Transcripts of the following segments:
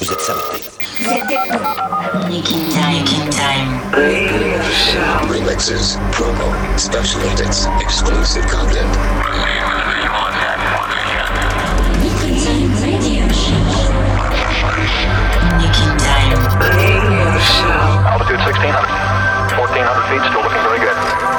Vous êtes saboté. Nick In Time, making time. Remixes, promo, special edits, exclusive content. Nick In Time radio show. Nick In Time. Altitude 1600. 1400 feet, still looking very good.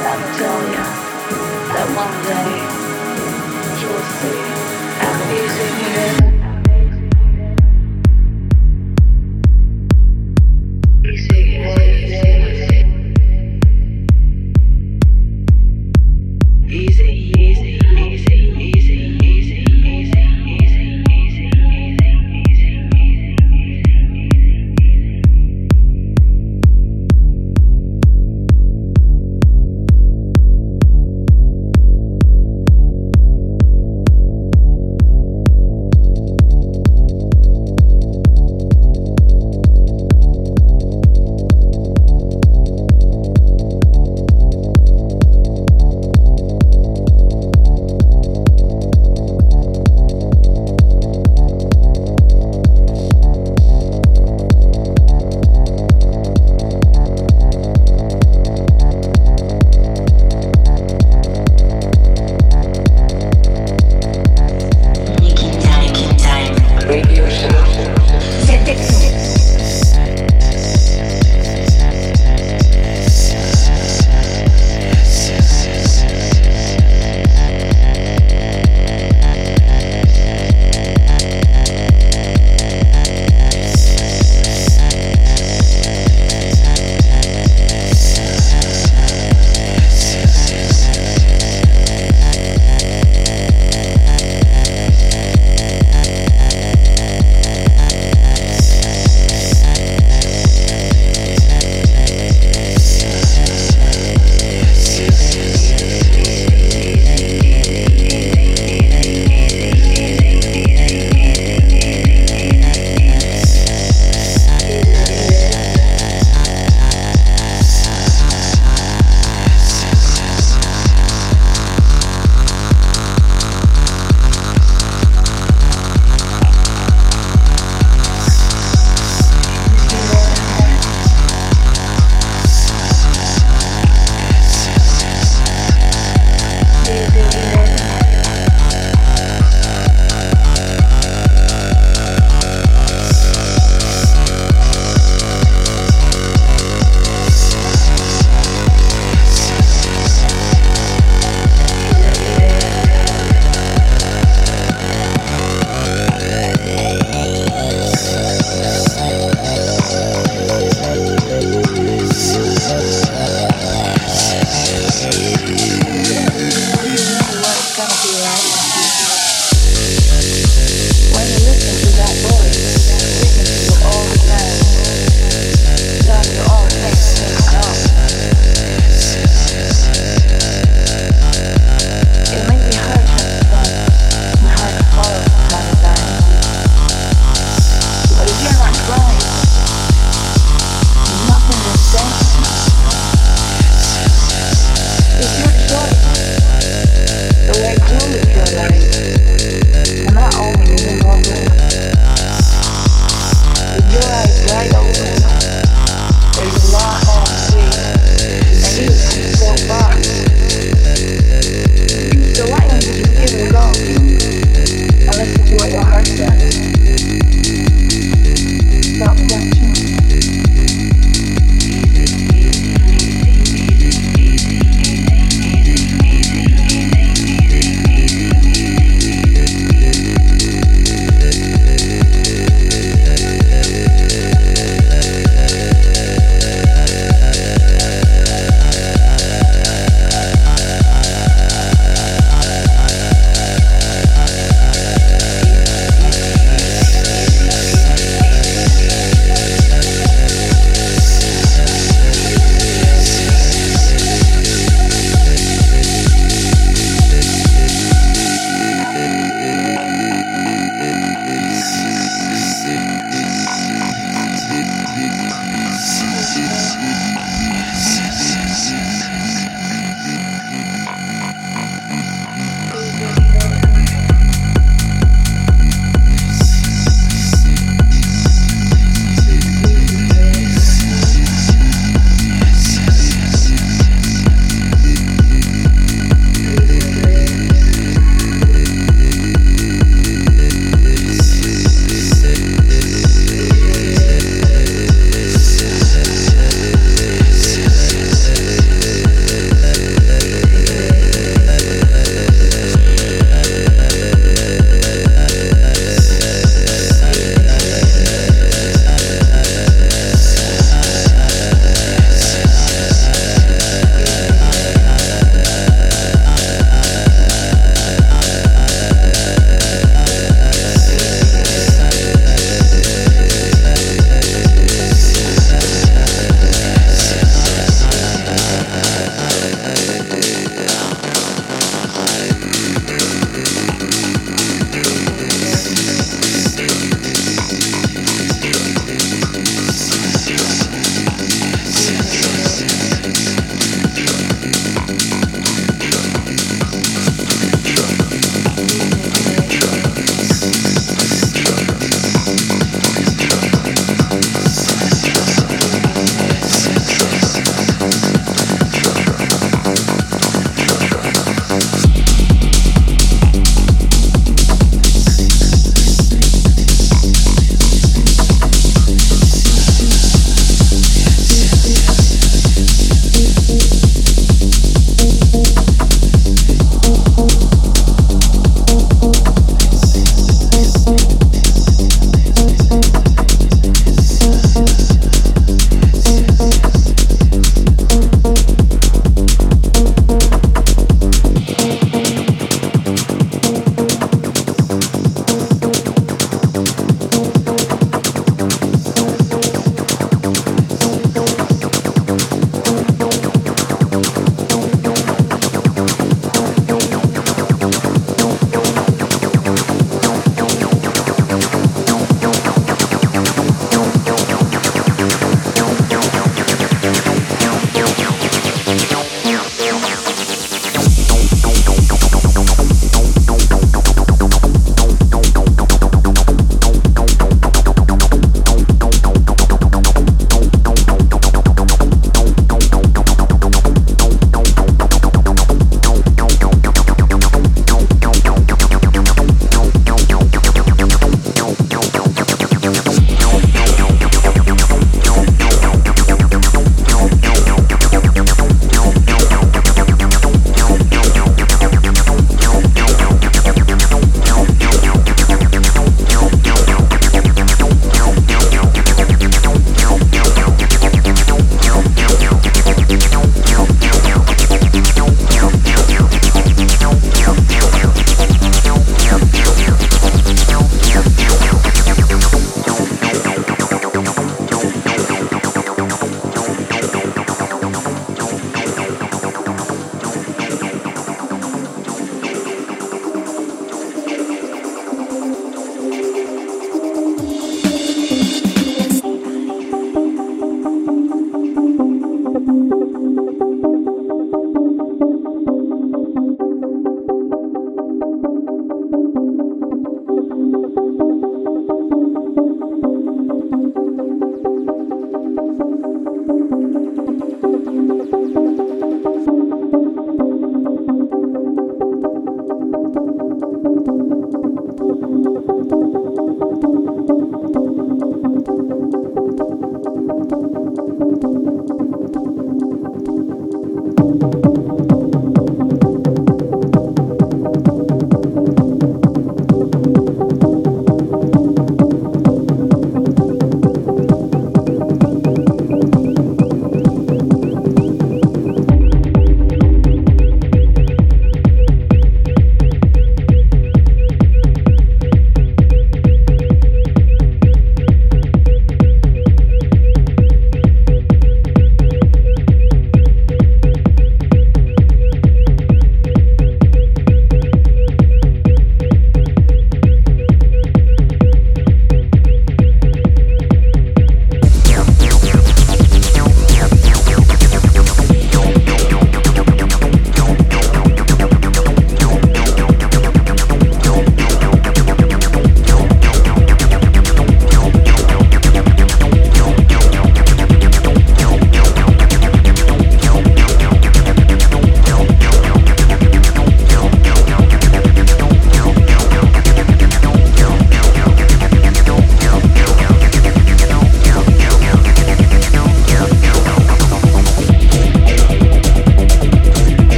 I will tell you that one day you will see